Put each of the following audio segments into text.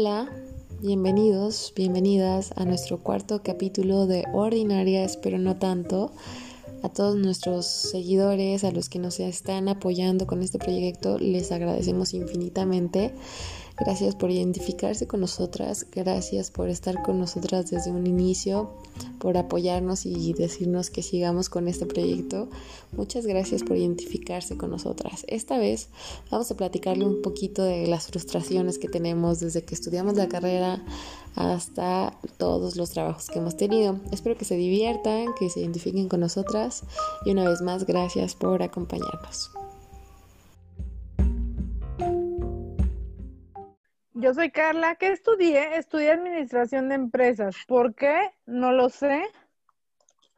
Hola, bienvenidos, bienvenidas a nuestro cuarto capítulo de Ordinarias, pero no tanto. A todos nuestros seguidores, a los que nos están apoyando con este proyecto, les agradecemos infinitamente. Gracias por identificarse con nosotras, gracias por estar con nosotras desde un inicio, por apoyarnos y decirnos que sigamos con este proyecto. Muchas gracias por identificarse con nosotras. Esta vez vamos a platicarle un poquito de las frustraciones que tenemos desde que estudiamos la carrera hasta todos los trabajos que hemos tenido. Espero que se diviertan, que se identifiquen con nosotras y una vez más gracias por acompañarnos. Yo soy Carla. ¿Qué estudié? Estudié administración de empresas. ¿Por qué? No lo sé.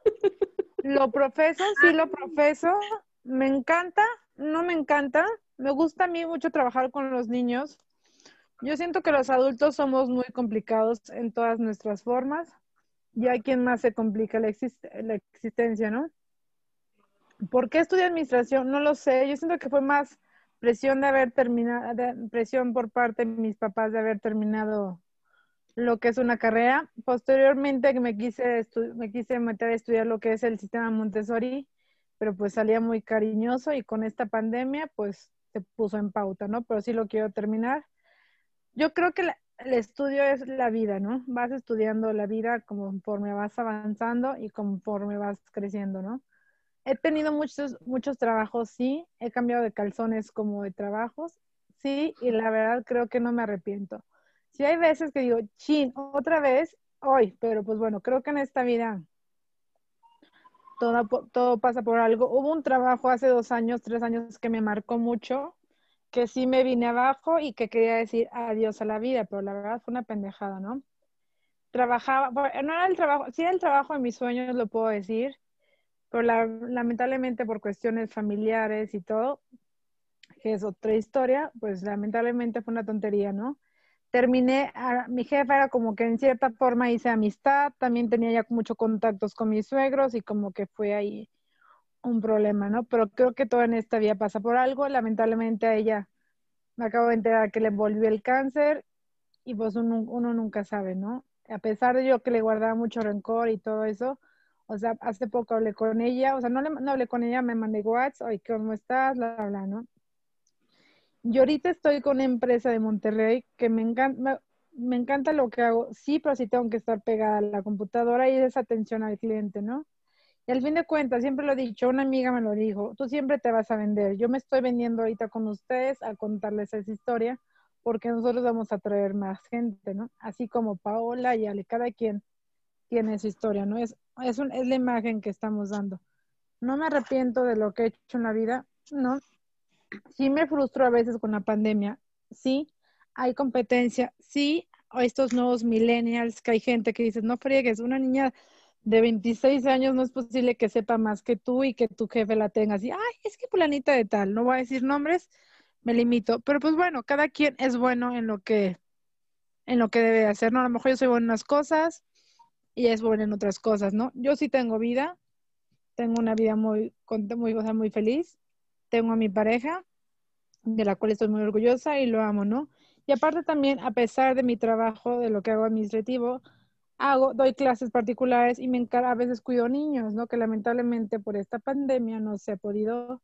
Lo profeso, sí lo profeso. Me encanta, no me encanta. Me gusta a mí mucho trabajar con los niños. Yo siento que los adultos somos muy complicados en todas nuestras formas. Y hay quien más se complica la, la existencia, ¿no? ¿Por qué estudié administración? No lo sé. Yo siento que fue más presión de haber terminado, presión por parte de mis papás de haber terminado lo que es una carrera. Posteriormente me quise, me quise meter a estudiar lo que es el sistema Montessori, pero pues salía muy cariñoso y con esta pandemia pues se puso en pauta, ¿no? Pero sí lo quiero terminar. Yo creo que el estudio es la vida, ¿no? Vas estudiando la vida conforme vas avanzando y conforme vas creciendo, ¿no? He tenido muchos, muchos trabajos, sí. He cambiado de calzones como de trabajos, sí. Y la verdad creo que no me arrepiento. Sí hay veces que digo, chin, otra vez, hoy. Pero pues bueno, creo que en esta vida todo, todo pasa por algo. Hubo un trabajo hace dos años, tres años que me marcó mucho, que sí me vine abajo y que quería decir adiós a la vida, pero la verdad fue una pendejada, ¿no? Trabajaba, no era el trabajo, sí era el trabajo de mis sueños, lo puedo decir, pero lamentablemente por cuestiones familiares y todo, que es otra historia, pues lamentablemente fue una tontería, ¿no? Terminé, mi jefa era como que en cierta forma hice amistad, también tenía ya muchos contactos con mis suegros y como que fue ahí un problema, ¿no? Pero creo que todo en esta vida pasa por algo, lamentablemente a ella me acabo de enterar que le volvió el cáncer y pues uno, uno nunca sabe, ¿no? A pesar de yo que le guardaba mucho rencor y todo eso, o sea, hace poco hablé con ella, o sea, no, le, no hablé con ella, me mandé WhatsApp, oye, ¿cómo estás? La, bla, ¿no? Y ahorita estoy con una empresa de Monterrey que me encanta, me, encanta lo que hago, sí, pero sí tengo que estar pegada a la computadora y esa atención al cliente, ¿no? Y al fin de cuentas, siempre lo he dicho, una amiga me lo dijo, tú siempre te vas a vender. Yo me estoy vendiendo ahorita con ustedes a contarles esa historia porque nosotros vamos a traer más gente, ¿no? Así como Paola y Ale, cada quien tiene su historia, ¿no? Es, es, es la imagen que estamos dando. No me arrepiento de lo que he hecho en la vida, ¿no? Sí me frustro a veces con la pandemia, sí, hay competencia, sí, estos nuevos millennials, que hay gente que dice, no friegues, una niña de 26 años no es posible que sepa más que tú y que tu jefe la tenga así, ay, es que planita de tal, no voy a decir nombres, me limito, pero pues bueno, cada quien es bueno en lo que en lo que debe hacer, ¿no? A lo mejor yo soy buena en unas cosas, y es buena en otras cosas, ¿no? Yo sí tengo vida, tengo una vida muy, muy, o muy feliz, tengo a mi pareja, de la cual estoy muy orgullosa y lo amo, ¿no? Y aparte también, a pesar de mi trabajo, de lo que hago administrativo, hago, doy clases particulares y me a veces cuido niños, ¿no? Que lamentablemente por esta pandemia no se ha podido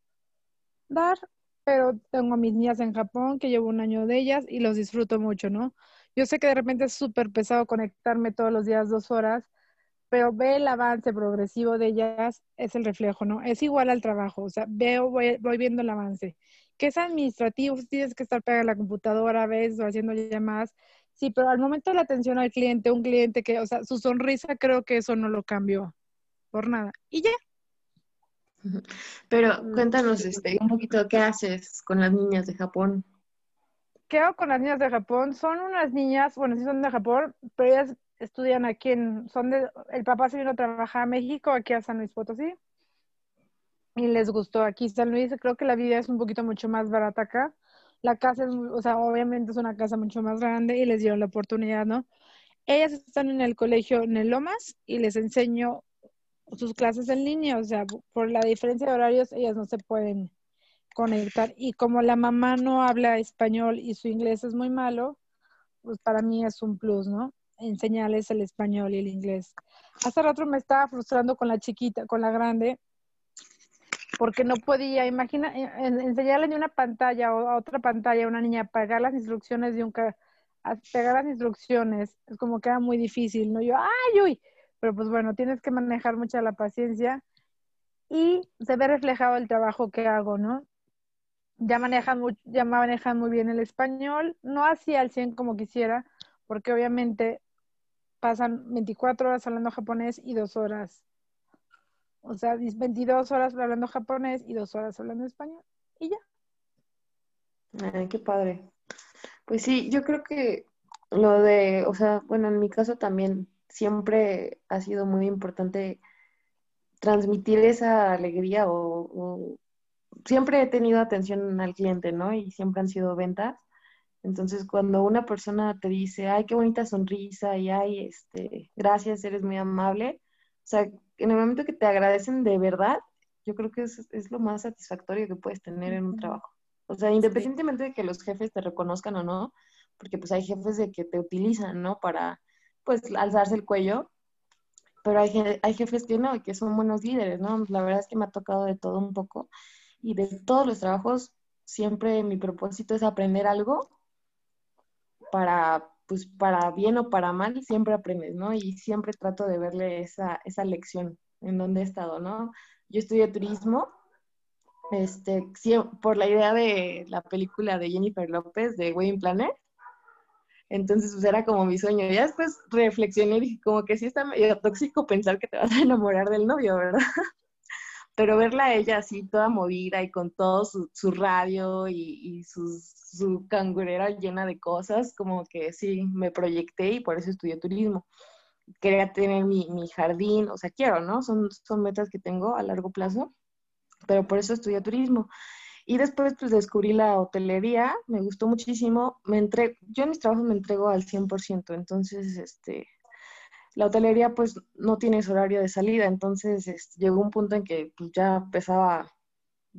dar, pero tengo a mis niñas en Japón, que llevo un año de ellas y los disfruto mucho, ¿no? Yo sé que de repente es súper pesado conectarme todos los días dos horas, pero ve el avance progresivo de ellas, es el reflejo, ¿no? Es igual al trabajo, o sea, veo, voy, viendo el avance. Que es administrativo, tienes que estar pegada a la computadora a veces o haciendo llamadas. Sí, pero al momento de la atención al cliente, un cliente que, o sea, su sonrisa, creo que eso no lo cambió por nada. Y ya. Pero cuéntanos este, un poquito, ¿qué haces con las niñas de Japón? ¿Qué hago con las niñas de Japón? Son unas niñas, bueno, sí son de Japón, pero ellas estudian aquí en, son de, el papá se vino a trabajar a México, aquí a San Luis Potosí, y les gustó aquí San Luis, creo que la vida es un poquito mucho más barata acá, la casa es, o sea, obviamente es una casa mucho más grande y les dieron la oportunidad, ¿no? Ellas están en el colegio en el Lomas y les enseño sus clases en línea, o sea, por la diferencia de horarios, ellas no se pueden conectar. Y como la mamá no habla español y su inglés es muy malo, pues para mí es un plus, ¿no? Enseñarles el español y el inglés. Hace rato me estaba frustrando con la chiquita, con la grande, porque no podía, imagina, eh, enseñarle de una pantalla o a otra pantalla a una niña, pegar las instrucciones de un pegar las instrucciones, es como que era muy difícil, ¿no? Yo, ay, uy, pero pues bueno, tienes que manejar mucha la paciencia y se ve reflejado el trabajo que hago, ¿no? Ya manejan, muy, ya manejan muy bien el español, no así al 100 como quisiera, porque obviamente pasan 24 horas hablando japonés y dos horas o sea, 22 horas hablando japonés y dos horas hablando español. Y ya. Ay, qué padre. Pues sí, yo creo que lo de, o sea, bueno, en mi caso también siempre ha sido muy importante transmitir esa alegría o, siempre he tenido atención al cliente, ¿no? Y siempre han sido ventas. Entonces, cuando una persona te dice, ay, qué bonita sonrisa y ay, este, gracias, eres muy amable, o sea, en el momento que te agradecen de verdad, yo creo que es, es lo más satisfactorio que puedes tener en un trabajo. O sea, independientemente de que los jefes te reconozcan o no, porque pues hay jefes de que te utilizan, ¿no? Para, pues, alzarse el cuello, pero hay, hay jefes que no, que son buenos líderes, ¿no? La verdad es que me ha tocado de todo un poco y de todos los trabajos, siempre mi propósito es aprender algo para pues para bien o para mal, siempre aprendes, ¿no? Y siempre trato de verle esa, esa lección en donde he estado, ¿no? Yo estudié turismo, este, por la idea de la película de Jennifer López de Wedding Planner. Entonces, pues era como mi sueño. Ya después reflexioné y dije, como que sí está medio tóxico pensar que te vas a enamorar del novio, ¿verdad? Pero verla a ella así toda movida y con todo su, su radio y, su cangurera llena de cosas, como que sí, me proyecté y por eso estudié turismo. Quería tener mi, mi jardín, o sea, quiero, ¿no? Son, son metas que tengo a largo plazo, pero por eso estudié turismo. Y después pues descubrí la hotelería, me gustó muchísimo, me entre, yo en mis trabajos me entrego al 100%, entonces este, la hotelería pues no tienes horario de salida, entonces este, llegó un punto en que pues, ya pesaba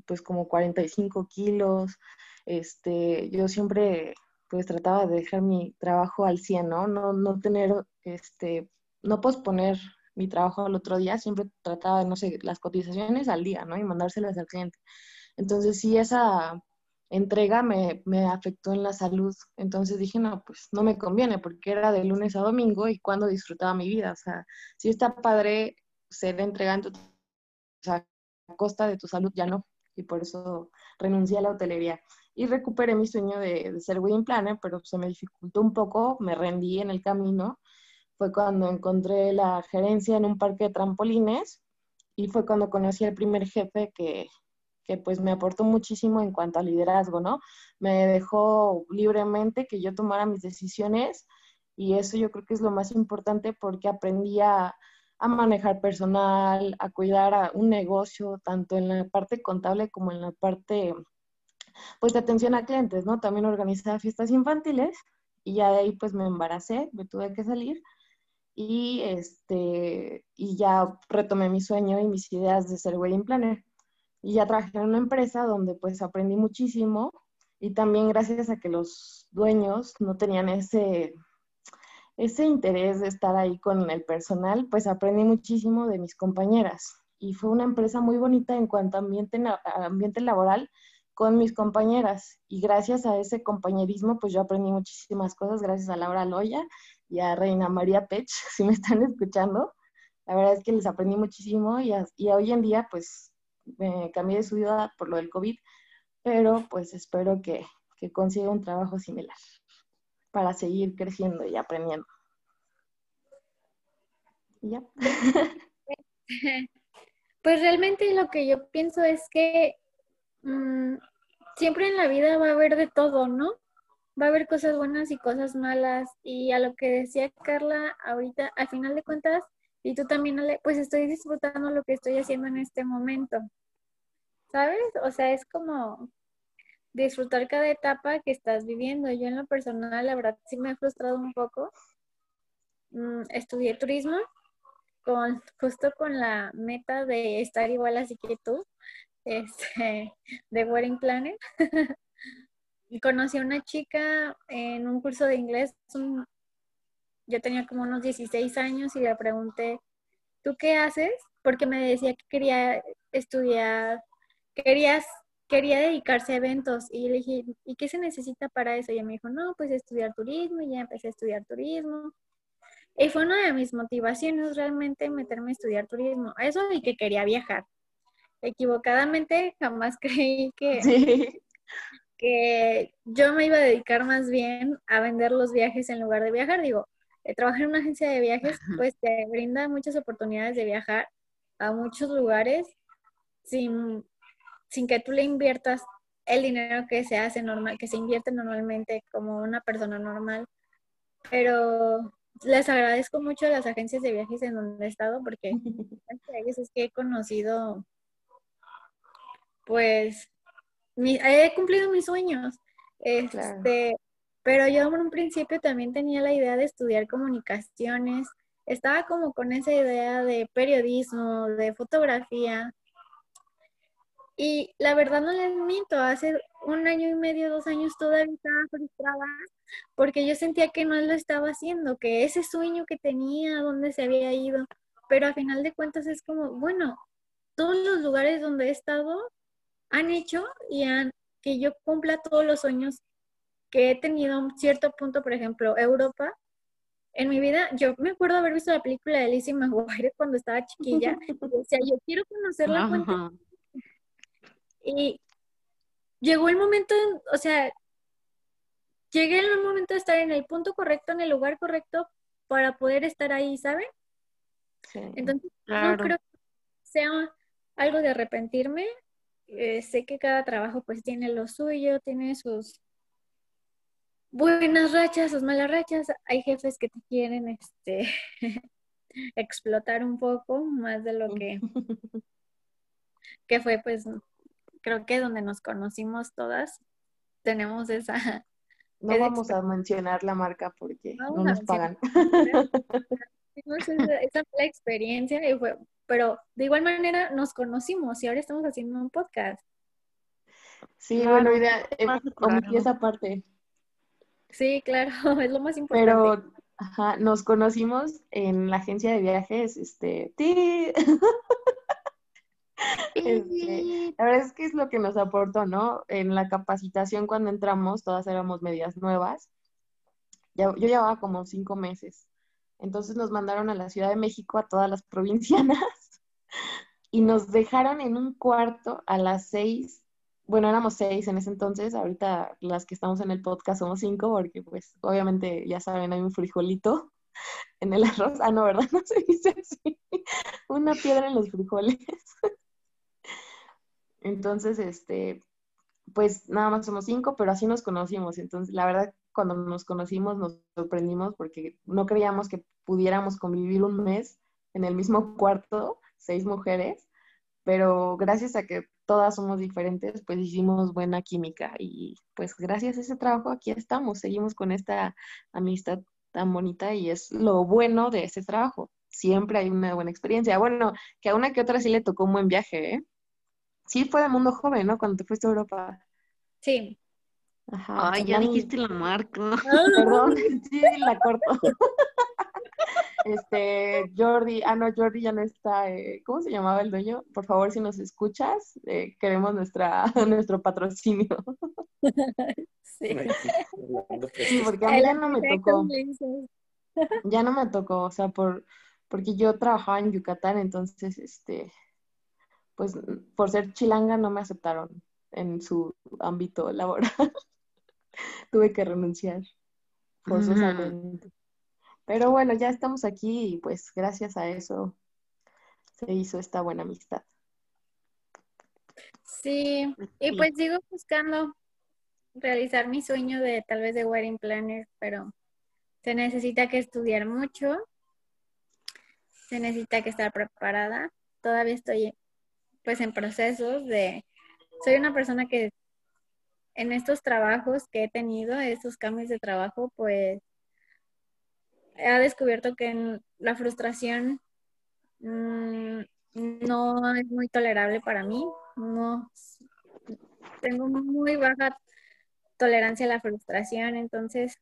pues como 45 kilos, este, yo siempre pues trataba de dejar mi trabajo al 100, ¿no? No, no tener, este, no posponer mi trabajo al otro día, siempre trataba no sé, las cotizaciones al día, ¿no? Y mandárselas al cliente. Entonces sí, esa entrega me, me, afectó en la salud. Entonces dije, no, pues no me conviene porque era de lunes a domingo y cuando disfrutaba mi vida. O sea, sí está padre ser entregando a costa de tu salud, ya no. Y por eso renuncié a la hotelería. Y recuperé mi sueño de, de ser wedding planner, pero se me dificultó un poco, me rendí en el camino. Fue cuando encontré la gerencia en un parque de trampolines y fue cuando conocí al primer jefe que, que pues me aportó muchísimo en cuanto a liderazgo, ¿no? Me dejó libremente que yo tomara mis decisiones y eso yo creo que es lo más importante porque aprendí a, manejar personal, a cuidar a un negocio, tanto en la parte contable como en la parte pues de atención a clientes, ¿no? También organizaba fiestas infantiles y ya de ahí pues me embaracé, me tuve que salir y este y ya retomé mi sueño y mis ideas de ser wedding planner. Y ya trabajé en una empresa donde pues aprendí muchísimo y también gracias a que los dueños no tenían ese, ese interés de estar ahí con el personal, pues aprendí muchísimo de mis compañeras. Y fue una empresa muy bonita en cuanto a ambiente, ambiente laboral con mis compañeras. Y gracias a ese compañerismo, pues yo aprendí muchísimas cosas, gracias a Laura Loya y a Reina María Pech, si me están escuchando. La verdad es que les aprendí muchísimo y, y hoy en día, pues me cambié de ciudad por lo del COVID, pero pues espero que, que consiga un trabajo similar para seguir creciendo y aprendiendo. ya. Pues realmente lo que yo pienso es que mm, siempre en la vida va a haber de todo, ¿no? Va a haber cosas buenas y cosas malas. Y a lo que decía Carla ahorita, al final de cuentas, y tú también, pues estoy disfrutando lo que estoy haciendo en este momento. ¿Sabes? O sea, es como disfrutar cada etapa que estás viviendo. Yo en lo personal, la verdad, sí me he frustrado un poco. Mm, estudié turismo con, justo con la meta de estar igual así que tú, este, de Wedding Planner. conocí a una chica en un curso de inglés. Yo tenía como unos 16 años y le pregunté, ¿tú qué haces? Porque me decía que quería estudiar, querías, quería dedicarse a eventos. Y le dije, ¿y qué se necesita para eso? Y ella me dijo, no, pues estudiar turismo. Y ya empecé a estudiar turismo. Y fue una de mis motivaciones realmente meterme a estudiar turismo. Eso y que quería viajar. Equivocadamente jamás creí que, que yo me iba a dedicar más bien a vender los viajes en lugar de viajar. Digo, trabajar en una agencia de viajes pues te brinda muchas oportunidades de viajar a muchos lugares sin, sin que tú le inviertas el dinero que se hace normal, que se invierte normalmente como una persona normal. Pero les agradezco mucho a las agencias de viajes en donde he estado porque es que he conocido, pues, he cumplido mis sueños. Este, Pero yo en un principio también tenía la idea de estudiar comunicaciones. Estaba como con esa idea de periodismo, de fotografía. Y la verdad no les miento, hace un año y medio, dos años todavía estaba frustrada porque yo sentía que no lo estaba haciendo, que ese sueño que tenía, donde se había ido, pero a final de cuentas es como, bueno, todos los lugares donde he estado han hecho y han que yo cumpla todos los sueños que he tenido un cierto punto, por ejemplo, Europa. En mi vida, yo me acuerdo haber visto la película de Lizzie McGuire cuando estaba chiquilla. o sea, yo quiero conocer la fuente. Y llegó el momento, o sea, llegué en el momento de estar en el punto correcto, en el lugar correcto para poder estar ahí, ¿saben? Entonces, no creo que sea algo de arrepentirme. Eh, sé que cada trabajo pues tiene lo suyo, tiene sus buenas rachas, sus malas rachas. Hay jefes que te quieren este explotar un poco más de lo que, que fue pues creo que donde nos conocimos todas tenemos esa no vamos a mencionar la marca porque no nos pagan. esa, fue la experiencia, y fue, pero de igual manera nos conocimos y ahora estamos haciendo un podcast. Sí, bueno, idea, eh, omití esa parte. Sí, claro, es lo más importante. Pero ajá, nos conocimos en la agencia de viajes, este, Este, la verdad es que es lo que nos aportó, ¿no? En la capacitación cuando entramos, todas éramos medias nuevas. yo llevaba como cinco meses. Entonces nos mandaron a la Ciudad de México a todas las provincianas y nos dejaron en un cuarto a las seis. Bueno, éramos seis en ese entonces, ahorita las que estamos en el podcast somos cinco porque pues obviamente ya saben, hay un frijolito en el arroz. Ah, no, ¿verdad? No se dice así. Una piedra en los frijoles. Entonces, este, pues nada más somos cinco, pero así nos conocimos. Entonces, la verdad, cuando nos conocimos nos sorprendimos porque no creíamos que pudiéramos convivir un mes en el mismo cuarto, seis mujeres, pero gracias a que todas somos diferentes, pues hicimos buena química y pues gracias a ese trabajo aquí estamos, seguimos con esta amistad tan bonita y es lo bueno de ese trabajo. Siempre hay una buena experiencia. Bueno, que a una que otra sí le tocó un buen viaje, ¿eh? Sí, fue de mundo joven, ¿no? Cuando te fuiste a Europa. Sí. Ajá. Ay, ya dijiste la marca. Perdón, sí, la corto. este, Jordi, ah, no, Jordi ya no está, eh, ¿cómo se llamaba el dueño? Por favor, si nos escuchas, eh, queremos nuestra, nuestro patrocinio. sí. sí, porque a mí ya no me tocó. Ya no me tocó, o sea, por, porque yo trabajaba en Yucatán, entonces, este, pues por ser chilanga no me aceptaron en su ámbito laboral. Tuve que renunciar forzosamente. Pero bueno, ya estamos aquí y pues gracias a eso se hizo esta buena amistad. Sí, y pues sigo buscando realizar mi sueño de tal vez de wedding planner, pero se necesita que estudiar mucho, se necesita que estar preparada. Todavía estoy pues en procesos de, soy una persona que en estos trabajos que he tenido, estos cambios de trabajo, pues he descubierto que la frustración mm, no es muy tolerable para mí. No, tengo muy baja tolerancia a la frustración, entonces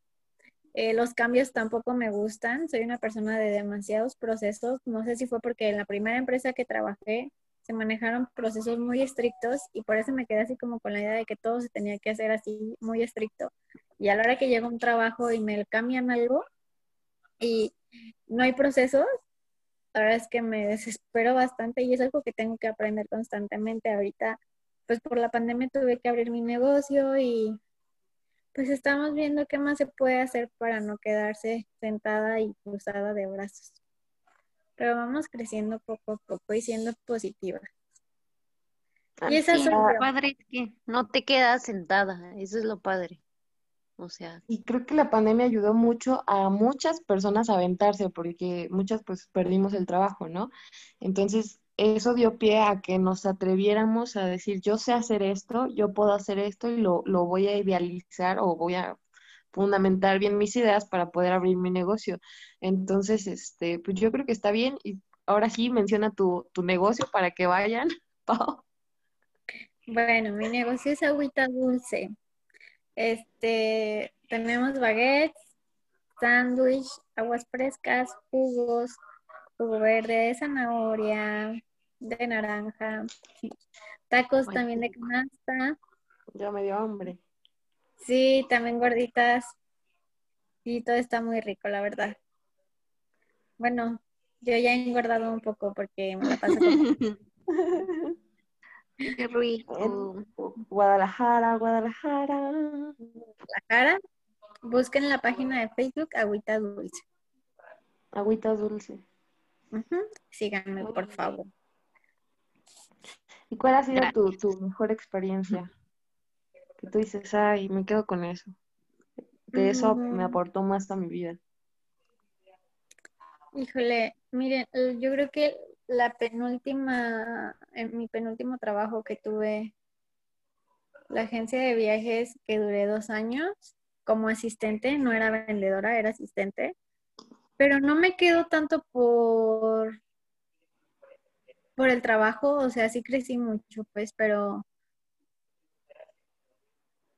eh, los cambios tampoco me gustan, soy una persona de demasiados procesos, no sé si fue porque en la primera empresa que trabajé se manejaron procesos muy estrictos y por eso me quedé así como con la idea de que todo se tenía que hacer así muy estricto. Y a la hora que llega un trabajo y me cambian algo y no hay procesos, la verdad es que me desespero bastante y es algo que tengo que aprender constantemente. Ahorita, pues por la pandemia tuve que abrir mi negocio y pues estamos viendo qué más se puede hacer para no quedarse sentada y cruzada de brazos. Pero vamos creciendo poco a poco y siendo positiva. Y esa es lo padre es que no te quedas sentada, eso es lo padre. O sea. Y creo que la pandemia ayudó mucho a muchas personas a aventarse, porque muchas pues perdimos el trabajo, ¿no? Entonces, eso dio pie a que nos atreviéramos a decir, yo sé hacer esto, yo puedo hacer esto y lo, lo voy a idealizar o voy a fundamentar bien mis ideas para poder abrir mi negocio. Entonces, este, pues yo creo que está bien. Y ahora sí, menciona tu, tu negocio para que vayan, Pau. Bueno, mi negocio es agüita dulce. Este, tenemos baguettes, sándwich, aguas frescas, jugos, jugo verde de zanahoria, de naranja, tacos también de canasta. Ya me dio hambre. Sí, también gorditas. Y todo está muy rico, la verdad. Bueno, yo ya he engordado un poco porque me la paso con... Qué rico. Guadalajara, Guadalajara. Guadalajara. Busquen la página de Facebook Agüita Dulce. Agüita Dulce. Síganme, por favor. ¿Y cuál ha sido tu, tu, mejor experiencia? Que tú dices, ay, me quedo con eso. De eso me mm. aportó más a mi vida. Híjole, miren, yo creo que la penúltima, en mi penúltimo trabajo que tuve, la agencia de viajes que duré dos años como asistente, no era vendedora, era asistente, pero no me quedo tanto por, por el trabajo, o sea, sí crecí mucho, pues, pero,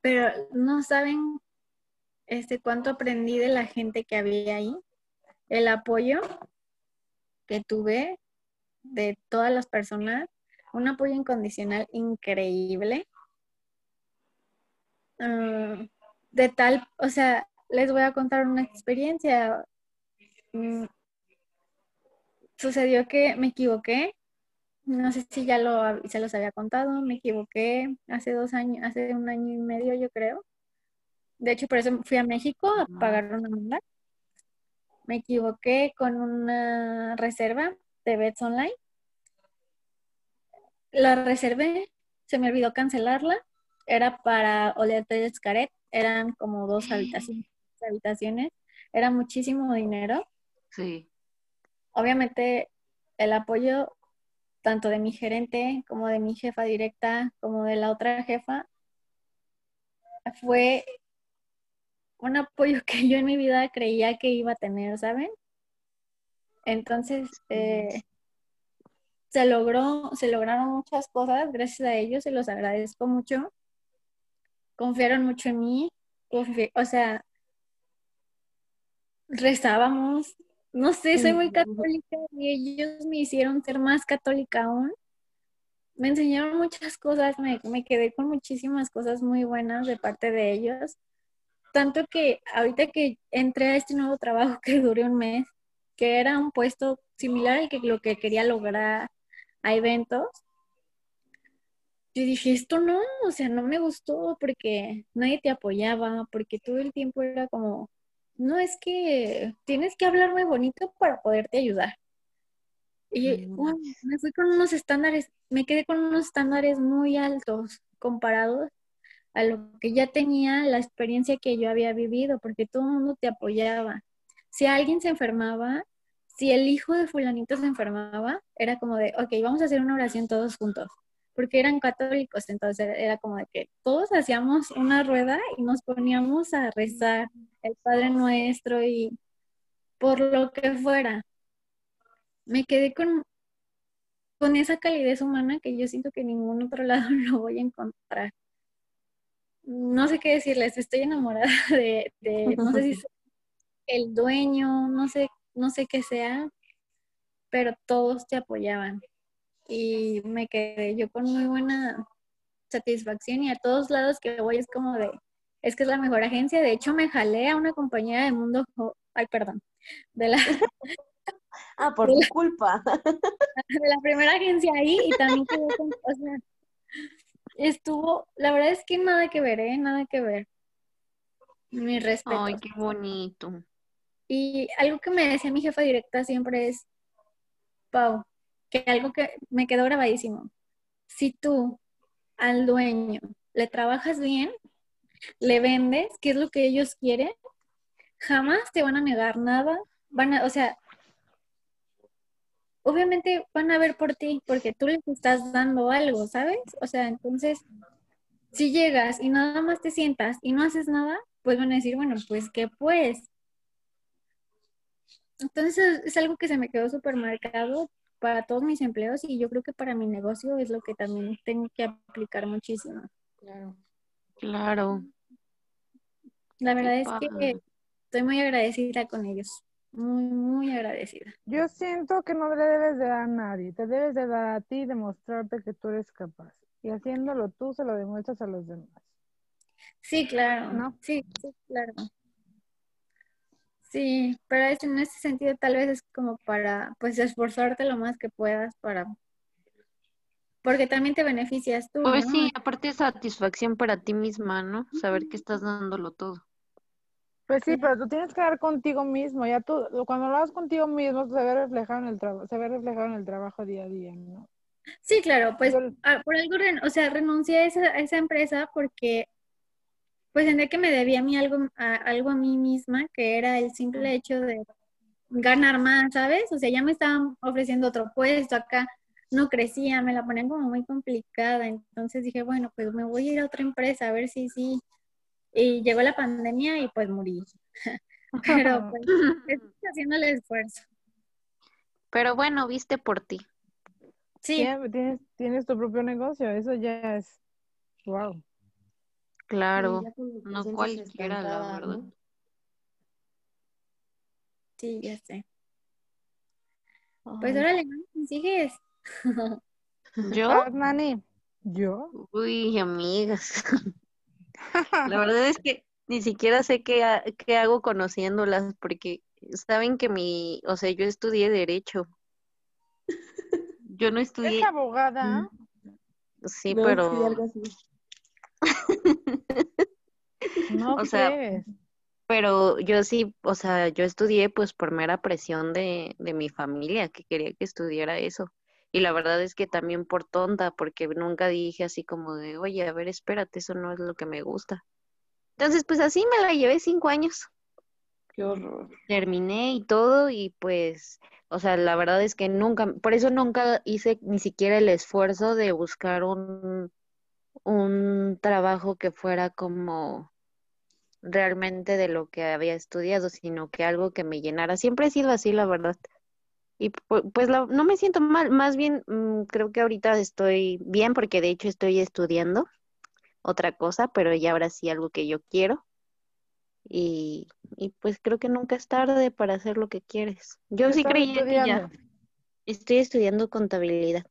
pero no saben este cuánto aprendí de la gente que había ahí, el apoyo que tuve de todas las personas, un apoyo incondicional increíble. Ah, de tal, o sea, les voy a contar una experiencia. Mm, sucedió que me equivoqué. No sé si ya lo, se los había contado. Me equivoqué hace dos años, hace un año y medio, yo creo. De hecho, por eso fui a México a pagar una manda. Me equivoqué con una reserva de Bets Online. La reservé, se me olvidó cancelarla. Era para Hotel Scaret, eran como dos habitaciones, habitaciones. Era muchísimo dinero. Sí. Obviamente, el apoyo tanto de mi gerente como de mi jefa directa, como de la otra jefa, fue un apoyo que yo en mi vida creía que iba a tener, ¿saben? Entonces, eh, se logró, se lograron muchas cosas gracias a ellos, se los agradezco mucho. Confiaron mucho en mí, o sea, rezábamos, no sé, soy muy católica y ellos me hicieron ser más católica aún. Me enseñaron muchas cosas, me, me quedé con muchísimas cosas muy buenas de parte de ellos. Tanto que ahorita que entré a este nuevo trabajo que duró un mes, que era un puesto similar al que lo que quería lograr a eventos, yo dije, esto no, o sea, no me gustó porque nadie te apoyaba, porque todo el tiempo era como, no es que tienes que hablar muy bonito para poderte ayudar. Y me fui con unos estándares, me quedé con unos estándares muy altos comparados a lo que ya tenía la experiencia que yo había vivido, porque todo el mundo te apoyaba. Si alguien se enfermaba, si el hijo de fulanito se enfermaba, era como de, ok, vamos a hacer una oración todos juntos, porque eran católicos, entonces era como de que todos hacíamos una rueda y nos poníamos a rezar el Padre Nuestro y por lo que fuera. Me quedé con, con esa calidez humana que yo siento que en ningún otro lado lo voy a encontrar. no sé qué decirles, estoy enamorada de, de no sé si el dueño, no sé, no sé qué sea, pero todos te apoyaban. Y me quedé yo con muy buena satisfacción y a todos lados que voy es como de, es que es la mejor agencia. De hecho, me jalé a una compañía de Mundo, ay, perdón, de la... ah, por tu culpa. De la primera agencia ahí y también o sea, estuvo, la verdad es que nada que ver, ¿eh? Nada que ver. Mi respeto. Ay, qué bonito. Y algo que me decía mi jefa directa siempre es, Pau, que algo que me quedó grabadísimo. Si tú al dueño le trabajas bien, le vendes, qué es lo que ellos quieren, jamás te van a negar nada, van a, o sea, obviamente van a ver por ti porque tú les estás dando algo, ¿sabes? O sea, entonces, si llegas y nada más te sientas y no haces nada, pues van a decir, bueno, pues ¿qué pues? Entonces es algo que se me quedó súper marcado para todos mis empleos y yo creo que para mi negocio es lo que también tengo que aplicar muchísimo. Claro. Claro. La verdad es que estoy muy agradecida con ellos. Muy, muy agradecida. Yo siento que no le debes de dar a nadie, te debes de dar a ti y demostrarte que tú eres capaz. Y haciéndolo tú se lo demuestras a los demás. Sí, claro. ¿No? Sí, sí, claro. Sí, pero en ese sentido tal vez es como para, pues, esforzarte lo más que puedas para, porque también te beneficias tú. Pues sí, aparte de satisfacción para ti misma, ¿no? Saber que estás dándolo todo. Pues sí, pero tú tienes que dar contigo mismo, ya tú, cuando lo hagas contigo mismo se ve reflejado en el trabajo, se ve reflejado en el trabajo día a día, ¿no? Sí, claro, pues ah, por algo, o sea, renuncié a esa, a esa empresa porque pues sentía que me debía a mí algo a, algo a mí misma, que era el simple hecho de ganar más, ¿sabes? O sea, ya me estaban ofreciendo otro puesto acá, no crecía, me la ponían como muy complicada, entonces dije, bueno, pues me voy a ir a otra empresa a ver si sí. Y llegó la pandemia y pues morí. Pero pues estoy haciendo el esfuerzo. Pero bueno, viste por ti. Sí. Tienes, tienes tu propio negocio, eso ya es wow. Claro, no cualquiera, la verdad. Sí, ya sé. Pues órale, ¿sigues? ¿Yo? Nani, ¿yo? Uy, amigas. la verdad es que ni siquiera sé qué, qué hago conociéndolas, porque saben que mi, o sea, yo estudié Derecho. Yo no estudié. ¿Es abogada? Sí, pero. No o sea, pero yo sí, o sea, yo estudié pues por mera presión de, de mi familia que quería que estudiara eso. Y la verdad es que también por tonta, porque nunca dije así como de, oye, a ver, espérate, eso no es lo que me gusta. Entonces, pues así me la llevé cinco años. Qué horror. Terminé y todo, y pues, o sea, la verdad es que nunca, por eso nunca hice ni siquiera el esfuerzo de buscar un, un trabajo que fuera como realmente de lo que había estudiado, sino que algo que me llenara. Siempre he sido así, la verdad. Y pues no me siento mal, más bien mm, creo que ahorita estoy bien porque de hecho estoy estudiando otra cosa, pero ya ahora sí algo que yo quiero. Y, y pues creo que nunca es tarde para hacer lo que quieres. Yo sí creía que ya estoy estudiando contabilidad.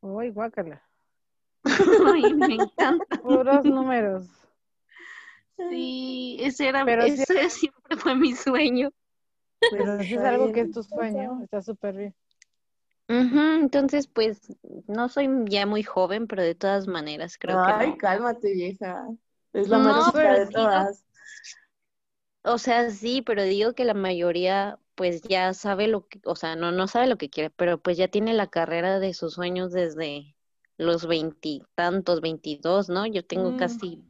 Uy, guácala. Ay, me encanta. Puros números. Sí, ese era, ese siempre fue mi sueño. Pero si es algo que es tu sueño, está súper bien. entonces, pues, no soy ya muy joven, pero de todas maneras creo que. Ay, cálmate, vieja. Es la más de todas. O sea, sí, pero digo que la mayoría, pues, ya sabe lo que, o sea, no, no sabe lo que quiere, pero pues ya tiene la carrera de sus sueños desde los veintitantos, veintidós, ¿no? Yo tengo mm. casi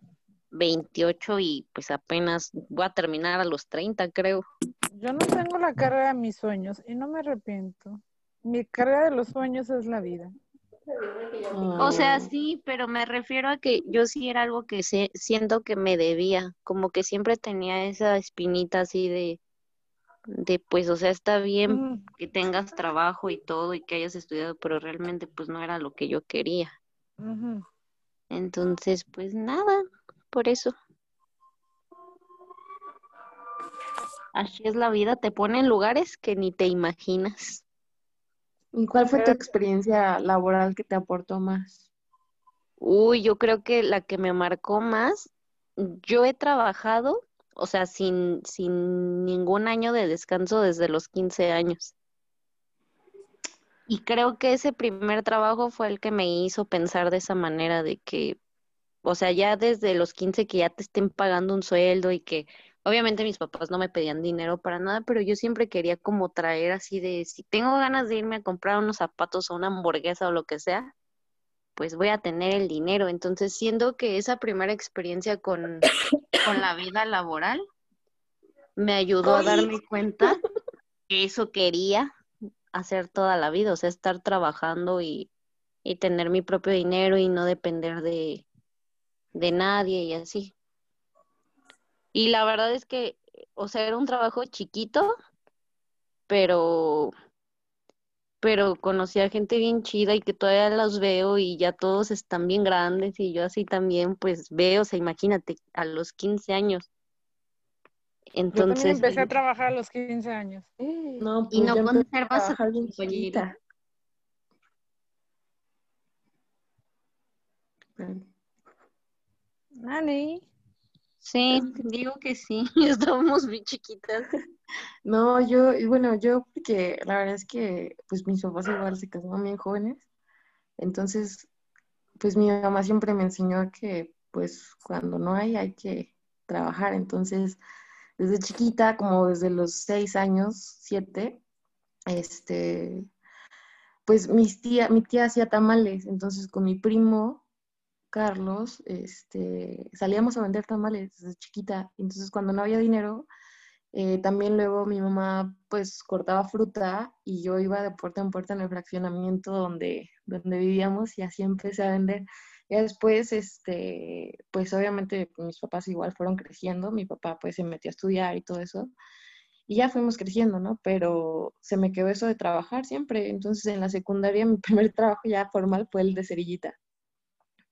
veintiocho y pues apenas voy a terminar a los treinta, creo. Yo no tengo la carrera de mis sueños y no me arrepiento. Mi carrera de los sueños es la vida. O sea, sí, pero me refiero a que yo sí era algo que sé, siento que me debía, como que siempre tenía esa espinita así de, de pues, o sea, está bien que tengas trabajo y todo y que hayas estudiado, pero realmente pues no era lo que yo quería. Entonces, pues nada, por eso. Así es la vida, te pone en lugares que ni te imaginas. ¿Y cuál fue tu experiencia laboral que te aportó más? Uy, yo creo que la que me marcó más, yo he trabajado, o sea, sin, sin ningún año de descanso desde los 15 años. Y creo que ese primer trabajo fue el que me hizo pensar de esa manera, de que, o sea, ya desde los 15 que ya te estén pagando un sueldo y que Obviamente mis papás no me pedían dinero para nada, pero yo siempre quería como traer así de, si tengo ganas de irme a comprar unos zapatos o una hamburguesa o lo que sea, pues voy a tener el dinero. Entonces, siendo que esa primera experiencia con, con la vida laboral me ayudó a darme cuenta que eso quería hacer toda la vida, o sea, estar trabajando y, y tener mi propio dinero y no depender de, de nadie y así. Y la verdad es que, o sea, era un trabajo chiquito, pero pero conocí a gente bien chida y que todavía los veo y ya todos están bien grandes y yo así también pues veo, o sea, imagínate, a los 15 años. Entonces, yo también empecé a trabajar a los 15 años. No, y pues no conservas a tu compañera. Nani. Sí, digo que sí, estábamos bien chiquitas. No, yo, bueno, yo porque la verdad es que pues mis papás igual se casaron bien jóvenes, entonces pues mi mamá siempre me enseñó que pues cuando no hay hay que trabajar, entonces desde chiquita, como desde los seis años, siete, este, pues mis tía, mi tía hacía tamales, entonces con mi primo Carlos, este, salíamos a vender tamales desde chiquita. Entonces, cuando no había dinero, eh, también luego mi mamá pues cortaba fruta y yo iba de puerta en puerta en el fraccionamiento donde, donde vivíamos y así empecé a vender. Y después, este, pues obviamente mis papás igual fueron creciendo, mi papá pues se metió a estudiar y todo eso. Y ya fuimos creciendo, ¿no? Pero se me quedó eso de trabajar siempre. Entonces en la secundaria mi primer trabajo ya formal fue el de cerillita.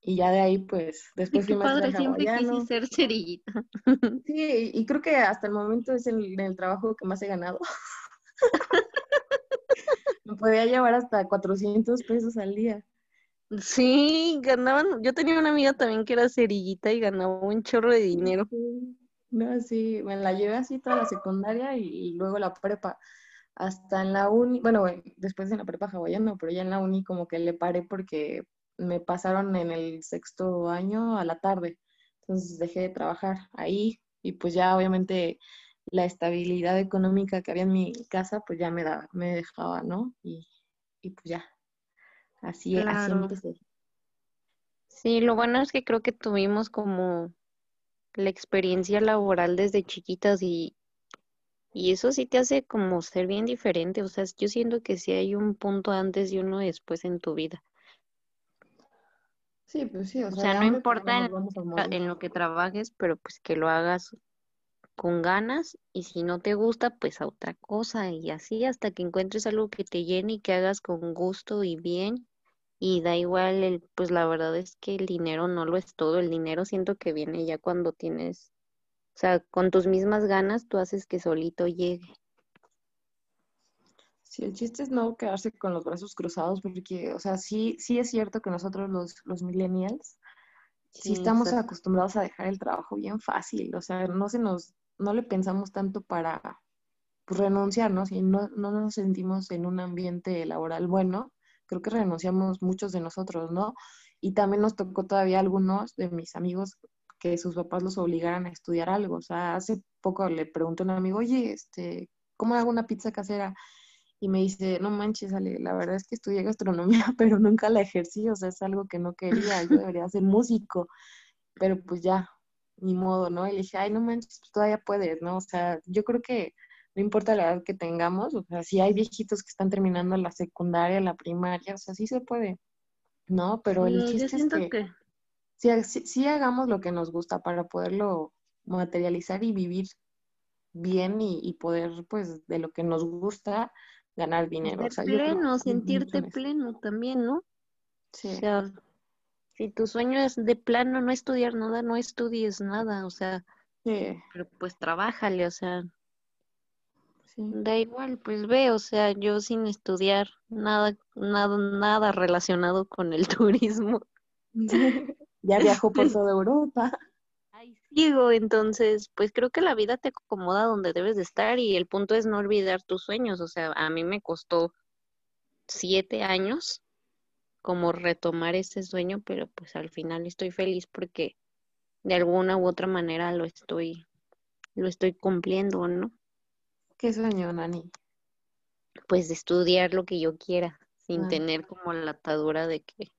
Y ya de ahí, pues, después fui padre, siempre quise ser cerillita. Sí, y creo que hasta el momento es el, el trabajo que más he ganado. Me podía llevar hasta 400 pesos al día. Sí, ganaban. Yo tenía una amiga también que era cerillita y ganaba un chorro de dinero. No, sí, me la llevé así toda la secundaria y, y luego la prepa. Hasta en la uni, bueno, después en la prepa hawaiana, pero ya en la uni como que le paré porque me pasaron en el sexto año a la tarde. Entonces dejé de trabajar ahí y pues ya obviamente la estabilidad económica que había en mi casa pues ya me daba, me dejaba, ¿no? Y, pues ya, así, así empecé. Sí, lo bueno es que creo que tuvimos como la experiencia laboral desde chiquitas y, y eso sí te hace como ser bien diferente. O sea, yo siento que sí hay un punto antes y uno después en tu vida. Sí, pues sí, o, sea, no importa en, lo que trabajes, pero pues que lo hagas con ganas y si no te gusta, pues a otra cosa y así hasta que encuentres algo que te llene y que hagas con gusto y bien y da igual, el, pues la verdad es que el dinero no lo es todo, el dinero siento que viene ya cuando tienes, o sea, con tus mismas ganas tú haces que solito llegue. Sí, el chiste es no quedarse con los brazos cruzados, porque, o sea, sí, sí es cierto que nosotros los, los millennials, sí, estamos acostumbrados a dejar el trabajo bien fácil, o sea, no se nos, no le pensamos tanto para pues, renunciar, ¿no? Si no, no nos sentimos en un ambiente laboral bueno, creo que renunciamos muchos de nosotros, ¿no? Y también nos tocó todavía algunos de mis amigos que sus papás los obligaran a estudiar algo. O sea, hace poco le pregunté a un amigo, oye, este, ¿cómo hago una pizza casera? Y me dice, no manches, Ale, la verdad es que estudié gastronomía, pero nunca la ejercí, o sea, es algo que no quería, yo debería ser músico, pero pues ya, ni modo, ¿no? Y le dije, ay, no manches, pues todavía puedes, ¿no? O sea, yo creo que no importa la edad que tengamos, o sea, si hay viejitos que están terminando la secundaria, la primaria, o sea, sí se puede, ¿no? Pero el chiste es que, Si, hagamos lo que nos gusta para poderlo materializar y vivir bien y, y poder, pues, de lo que nos gusta, ganar dinero. pleno, sentirte pleno también, ¿no? Sí. Si tu sueño es de plano no estudiar nada, no estudies nada, o sea, Sí, pero pues trabájale, o sea, sí. da igual, pues ve, o sea, yo sin estudiar nada, nada, nada relacionado con el turismo, Ya viajó por toda Europa. Sigo, entonces, pues creo que la vida te acomoda donde debes de estar y el punto es no olvidar tus sueños, o sea, a mí me costó siete años como retomar ese sueño, pero pues al final estoy feliz porque de alguna u otra manera lo estoy, lo estoy cumpliendo, ¿no? ¿Qué sueño, Nani? Pues de estudiar lo que yo quiera, sin Ah. tener como la atadura de que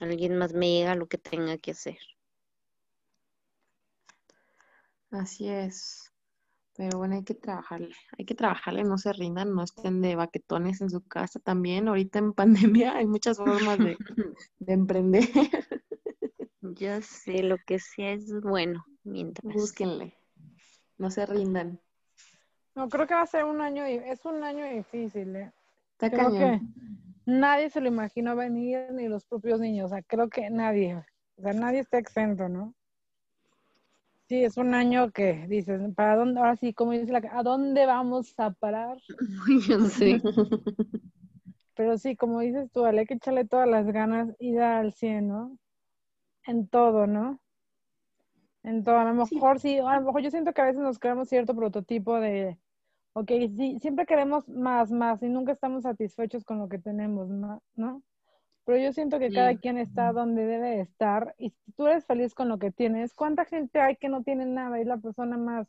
alguien más me diga lo que tenga que hacer. Así es. Pero bueno, hay que trabajarle. Hay que trabajarle, no se rindan, no estén de baquetones en su casa también. Ahorita en pandemia hay muchas formas de, de emprender. Ya sé, lo que sea es bueno, mientras. Búsquenle. No se rindan. No, creo que va a ser un año, es un año difícil, ¿eh? Está Creo que nadie se lo imaginó venir, ni los propios niños, o sea, creo que nadie, o sea, nadie está exento, ¿no? Sí, es un año que dices, ¿para dónde? Ahora sí, como dice la, ¿a dónde vamos a parar? Yo sé. Pero sí, como dices tú, Ale, que echarle todas las ganas y dar al 100, ¿no? En todo, ¿no? En todo. A lo mejor sí, a lo mejor yo siento que a veces nos creamos cierto prototipo de, ok, sí, siempre queremos más, más y nunca estamos satisfechos con lo que tenemos, ¿no? Pero yo siento que cada quien está donde debe de estar y si tú eres feliz con lo que tienes, ¿cuánta gente hay que no tiene nada y es la persona más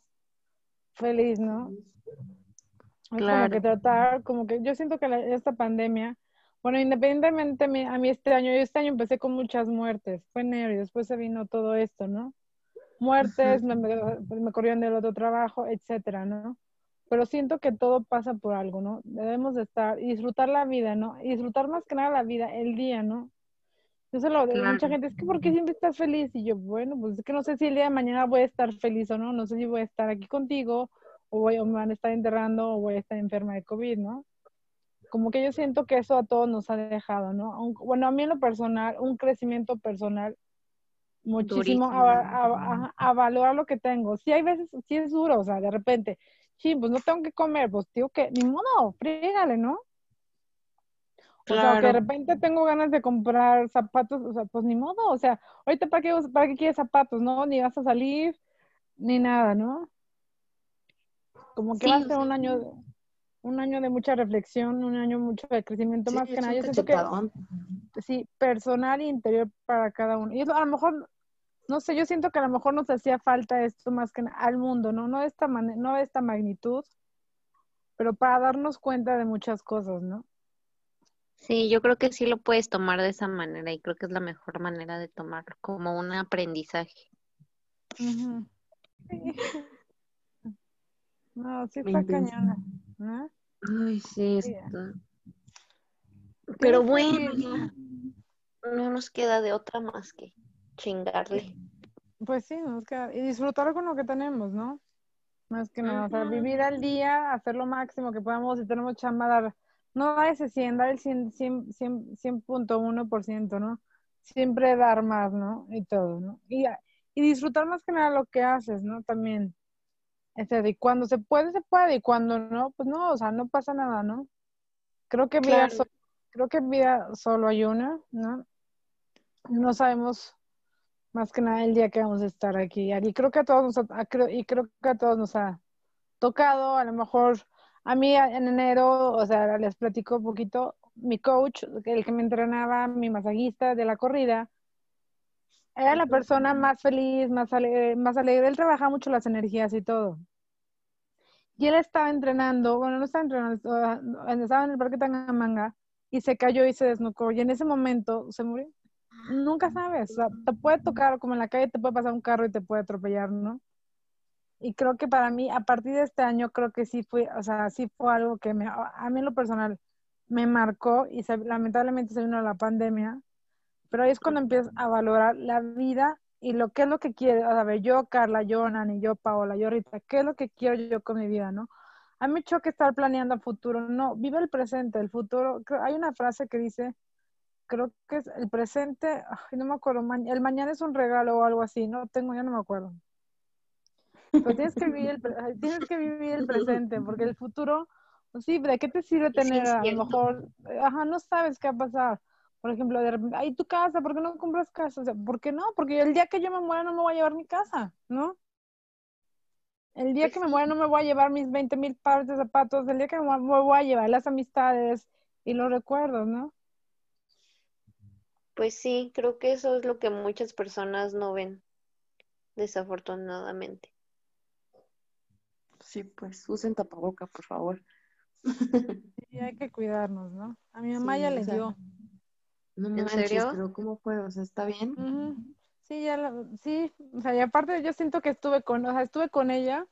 feliz, ¿no? Es como Claro. que tratar, como que yo siento que la- esta pandemia, bueno, independientemente mi- a mí este año, yo este año empecé con muchas muertes, fue enero y después se vino todo esto, ¿no? Muertes, me, me, pues, me corrieron del otro trabajo, etcétera, ¿no? Pero siento que todo pasa por algo, ¿no? Debemos de estar disfrutar la vida, ¿no? Y disfrutar más que nada la vida, el día, ¿no? Yo se lo digo, mucha Claro. gente, es que ¿por qué siempre estás feliz? Y yo, bueno, pues es que no sé si el día de mañana voy a estar feliz o no, no sé si voy a estar aquí contigo o, voy, o me van a estar enterrando o voy a estar enferma de COVID, ¿no? Como que yo siento que eso a todos nos ha dejado, ¿no? Aun- bueno, a mí en lo personal, un crecimiento personal muchísimo a, a- a- a valorar lo que tengo. Sí hay veces, sí es duro, o sea, de repente, sí, pues no tengo que comer, pues digo que, ni modo, frígale, ¿no? O sea, que de Claro. repente tengo ganas de comprar zapatos, o sea, pues ni modo, o sea, ahorita para qué, para qué quieres zapatos, ¿no? Ni vas a salir, ni nada, ¿no? Como que Sí, va a ser un año, un año de mucha reflexión, un año mucho de crecimiento, Sí, más que nada. Yo siento que, sí, personal e interior para cada uno. Y eso, a lo mejor, no sé, yo siento que a lo mejor nos hacía falta esto más que al mundo, ¿no? No de esta manera, no de esta magnitud, pero para darnos cuenta de muchas cosas, ¿no? Sí, yo creo que sí lo puedes tomar de esa manera y creo que es la mejor manera de tomarlo, como un aprendizaje. Sí. No, sí está cañona, ¿no? Ay, sí, está. Pero bueno, ya no nos queda de otra más que chingarle. Pues sí, nos queda- y disfrutar con lo que tenemos, ¿no? Más que nada, o sea, vivir al día, hacer lo máximo que podamos, si tenemos chamba, dar, no dar ese 100, dar el 100, 100, 100, 100.1%, ¿no? Siempre dar más, ¿no? Y todo, ¿no? Y, y disfrutar más que nada lo que haces, ¿no? También. Es decir, y cuando se puede, se puede, y cuando no, pues no, o sea, no pasa nada, ¿no? Creo que vida, Claro. so- creo que vida solo hay una, ¿no? No sabemos más que nada el día que vamos a estar aquí. Y creo que a todos nos ha, y creo que a todos nos ha tocado, a lo mejor a mí en enero, o sea, les platico un poquito, mi coach, el que me entrenaba, mi masajista de la corrida, era la persona más feliz, más alegre, más alegre. Él trabajaba mucho las energías y todo. Y él estaba entrenando, bueno, no estaba entrenando, estaba en el parque Tangamanga y se cayó y se desnucó. Y en ese momento se murió. Nunca sabes, o te puede tocar, como en la calle te puede pasar un carro y te puede atropellar, ¿no? Y creo que para mí, a partir de este año, creo que sí fue, o sea, sí fue algo que me, a mí en lo personal me marcó y lamentablemente se vino la pandemia, pero ahí es cuando empiezas a valorar la vida y lo que es lo que quieres, a ver, yo, Carla, yo, Nani, yo, Paola, yo, Rita, ¿qué es lo que quiero yo con mi vida, no? A mí choca estar planeando a futuro, no, vive el presente, el futuro, hay una frase que dice, creo que es el presente, ay, no me acuerdo, el mañana es un regalo o algo así, no tengo, ya no me acuerdo. Pero tienes que vivir el, tienes que vivir el presente, porque el futuro, pues sí, ¿de qué te sirve tener a lo mejor, ajá, no sabes qué va a pasar? Por ejemplo, de ahí tu casa, ¿por qué no compras casa? O sea, ¿por qué no? Porque el día que yo me muera no me voy a llevar mi casa, ¿no? El día pues que me muera no me voy a llevar mis 20 mil pares de zapatos, el día que me muera me voy a llevar las amistades y los recuerdos, ¿no? Pues sí, creo que eso es lo que muchas personas no ven, desafortunadamente. Sí, pues usen tapaboca, por favor. Sí, hay que cuidarnos, ¿no? A mi mamá ya le dio. No ¿En serio? pero ¿cómo fue? O sea, ¿está bien? Sí, ya sí, o sea, y aparte yo siento que estuve con, o sea, estuve con ella,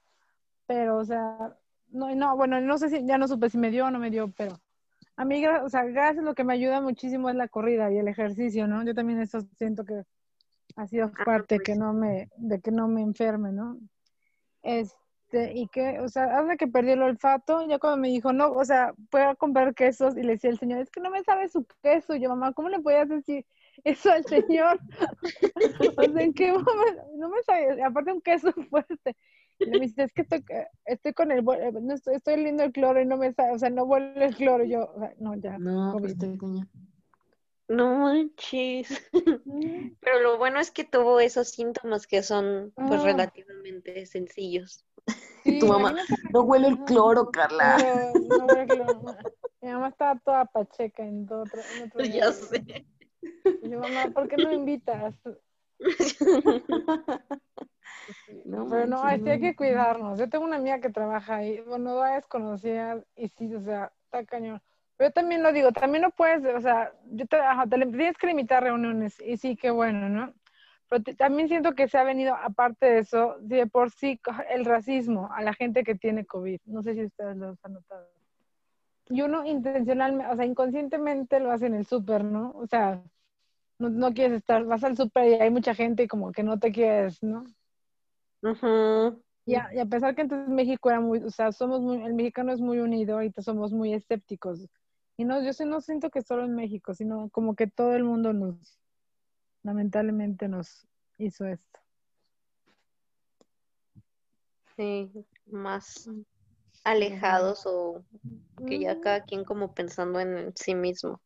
pero, o sea, no, no, bueno, no sé si, ya no supe si me dio o no me dio, pero a mí, o sea, gracias, lo que me ayuda muchísimo es la corrida y el ejercicio, ¿no? Yo también eso siento que ha sido ah, parte pues que no me, de que no me enferme, ¿no? Este, y que, o sea, hasta que perdí el olfato, ya cuando me dijo, no, o sea, puedo comprar quesos, y le decía al señor, es que no me sabe su queso, yo, mamá, ¿cómo le podías decir eso al señor? o sea, ¿en qué momento? No me sabe, aparte un queso fuerte. Y me dice, es que estoy, estoy con el, no estoy, estoy oliendo el cloro y no me sabe, o sea, no vuelve el cloro. yo, o sea, no, ya. No, pues estoy No manches. Pero lo bueno es que tuvo esos síntomas que son pues ah. relativamente sencillos. tu mamá, no huele el cloro, Carla. No, huele el cloro. Mi mamá estaba toda pacheca en otro. En otro ya sé. mi mamá, ¿por qué no me invitas? No, pero no, hay que cuidarnos. Yo tengo una amiga que trabaja ahí, bueno, no desconocida y sí, o sea, está cañón. Pero yo también lo digo, también no puedes, o sea, yo te, ajá, te tienes que limitar reuniones y sí, qué bueno, ¿no? Pero también siento que se ha venido, aparte de eso, de por sí, el racismo a la gente que tiene COVID. No sé si ustedes lo han notado. Y uno intencionalmente, o sea, inconscientemente lo hace en el súper, ¿no? O sea, no, no, quieres estar, vas al súper y hay mucha gente y como que no te quieres, ¿no? y, a, pesar que entonces México era muy, o sea, somos muy, el mexicano es muy unido y somos muy escépticos. Y no, yo sí no siento que solo en México, sino como que todo el mundo nos, lamentablemente nos hizo esto. Sí, más alejados o que ya cada quien como pensando en sí mismo.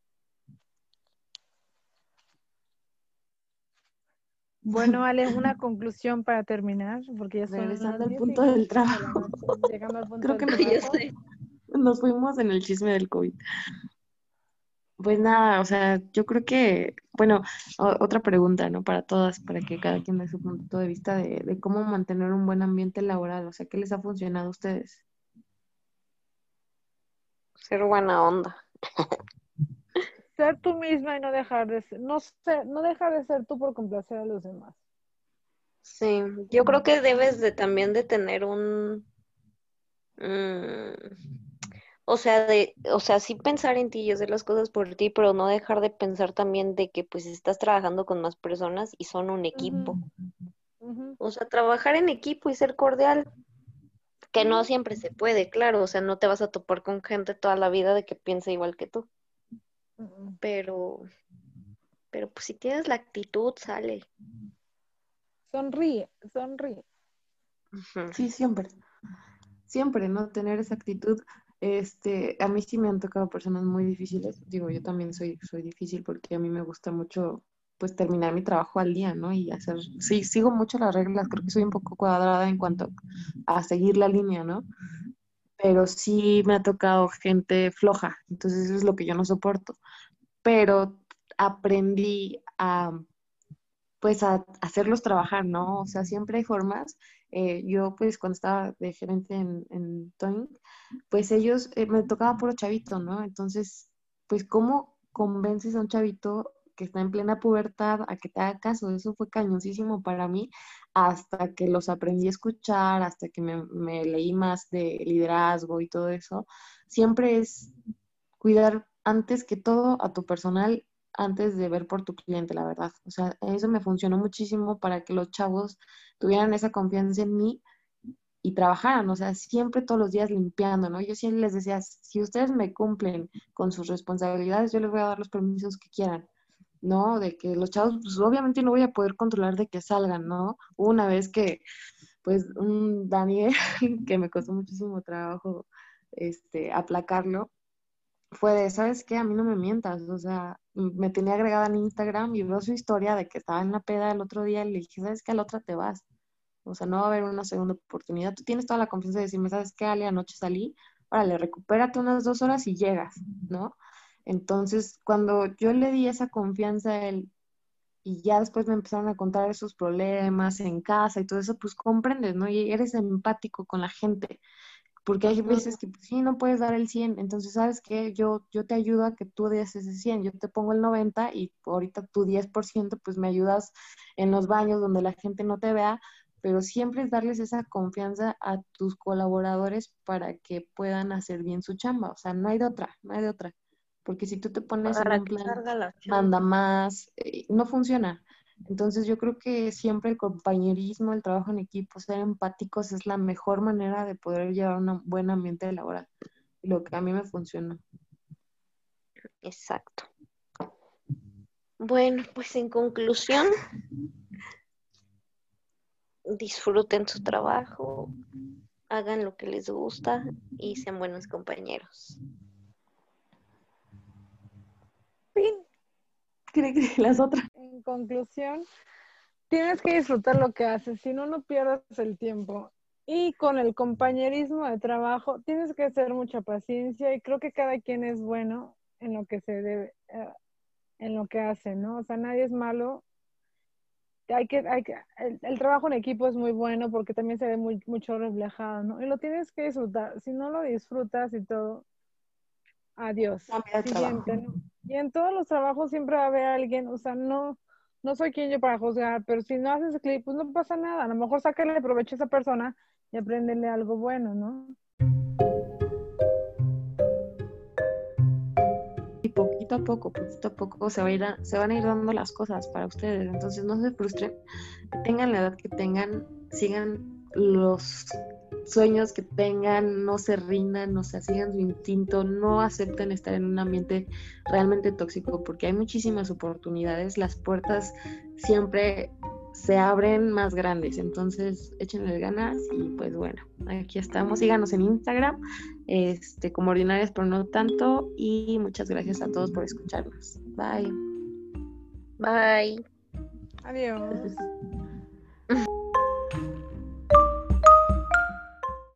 Bueno, Ale, una conclusión para terminar, porque ya Regresando al punto del trabajo. Llegando al punto Creo que nos fuimos en el chisme del COVID. Pues nada, o sea, yo creo que, bueno, otra pregunta, ¿no? Para todas, para que cada quien dé su punto de vista de, de cómo mantener un buen ambiente laboral, o sea, ¿qué les ha funcionado a ustedes? Ser buena onda. ser tú misma y no dejar de ser, no ser, no dejar de ser tú por complacer a los demás. Sí, yo creo que debes de también de tener un, mm, o sea, de, o sea, sí pensar en ti y hacer las cosas por ti, pero no dejar de pensar también de que pues estás trabajando con más personas y son un equipo. O sea, trabajar en equipo y ser cordial, que no siempre se puede, claro, o sea, no te vas a topar con gente toda la vida de que piensa igual que tú. Pero, pero pues si tienes la actitud, sale. Sonríe, sonríe. Sí, siempre. Siempre, ¿no? Tener esa actitud. Este, a mí sí me han tocado personas muy difíciles. Digo, yo también soy, soy difícil porque a mí me gusta mucho pues terminar mi trabajo al día, ¿no? Y hacer, sí, sigo mucho las reglas, creo que soy un poco cuadrada en cuanto a seguir la línea, ¿no? Pero sí me ha tocado gente floja, entonces eso es lo que yo no soporto. Pero aprendí a, pues, a, hacerlos trabajar, ¿no? O sea, siempre hay formas. Eh, yo, pues, cuando estaba de gerente en, en pues ellos, eh, me tocaba puro chavito, ¿no? Entonces, pues, ¿cómo convences a un chavito que está en plena pubertad a que te haga caso. Eso fue cañosísimo para mí hasta que los aprendí a escuchar, hasta que me, leí más de liderazgo y todo eso. Siempre es cuidar antes que todo a tu personal antes de ver por tu cliente, la verdad. O sea, eso me funcionó muchísimo para que los chavos tuvieran esa confianza en mí y trabajaran, o sea, siempre todos los días limpiando, ¿no? Yo siempre les decía, si ustedes me cumplen con sus responsabilidades, yo les voy a dar los permisos que quieran ¿no? De que los chavos, pues obviamente no voy a poder controlar de que salgan, ¿no? Una vez que, pues, un Daniel, que me costó muchísimo trabajo, este, aplacarlo, fue de, ¿sabes qué? A mí no me mientas, o sea, me tenía agregada en Instagram y veo su historia de que estaba en la peda el otro día y le dije, ¿sabes qué? A la otra te vas. O sea, no va a haber una segunda oportunidad. Tú tienes toda la confianza de decirme, ¿sabes qué, Ale? Anoche salí, órale, recupérate unas dos horas y llegas, ¿no? Entonces, cuando yo le di esa confianza a él y ya después me empezaron a contar esos problemas en casa y todo eso, pues comprendes, ¿no? Y eres empático con la gente, porque hay veces que pues, sí, no puedes dar el 100, entonces, ¿sabes qué? Yo, yo te ayudo a que tú des ese 100, yo te pongo el 90 y ahorita tu 10%, pues me ayudas en los baños donde la gente no te vea, pero siempre es darles esa confianza a tus colaboradores para que puedan hacer bien su chamba, o sea, no hay de otra, no hay de otra. Porque si tú te pones en un plan, manda más, eh, no funciona. Entonces yo creo que siempre el compañerismo, el trabajo en equipo, ser empáticos es la mejor manera de poder llevar un buen ambiente laboral. Lo que a mí me funciona. Exacto. Bueno, pues en conclusión, disfruten su trabajo, hagan lo que les gusta y sean buenos compañeros. En conclusión, tienes que disfrutar lo que haces, si no, no pierdas el tiempo. Y con el compañerismo de trabajo, tienes que hacer mucha paciencia y creo que cada quien es bueno en lo que se debe, eh, en lo que hace, ¿no? O sea, nadie es malo. Hay que, hay que, el, trabajo en equipo es muy bueno porque también se ve mucho reflejado, ¿no? Y lo tienes que disfrutar. Si no lo disfrutas y todo, adiós. Siguiente, ¿no? Y en todos los trabajos siempre va a haber alguien, o sea, no, no soy quien yo para juzgar, pero si no haces clip, pues no pasa nada. A lo mejor sácale provecho a esa persona y aprenderle algo bueno, ¿no? Y poquito a poco, poquito a poco se, va a ir se van a ir dando las cosas para ustedes. Entonces no se frustren, tengan la edad que tengan, sigan los sueños que tengan, no se rindan, no se sigan su instinto, no acepten estar en un ambiente realmente tóxico porque hay muchísimas oportunidades, las puertas siempre se abren más grandes, entonces échenle ganas y pues bueno, aquí estamos, síganos en Instagram, este, como ordinarias pero no tanto y muchas gracias a todos por escucharnos. Bye. Bye. Adiós.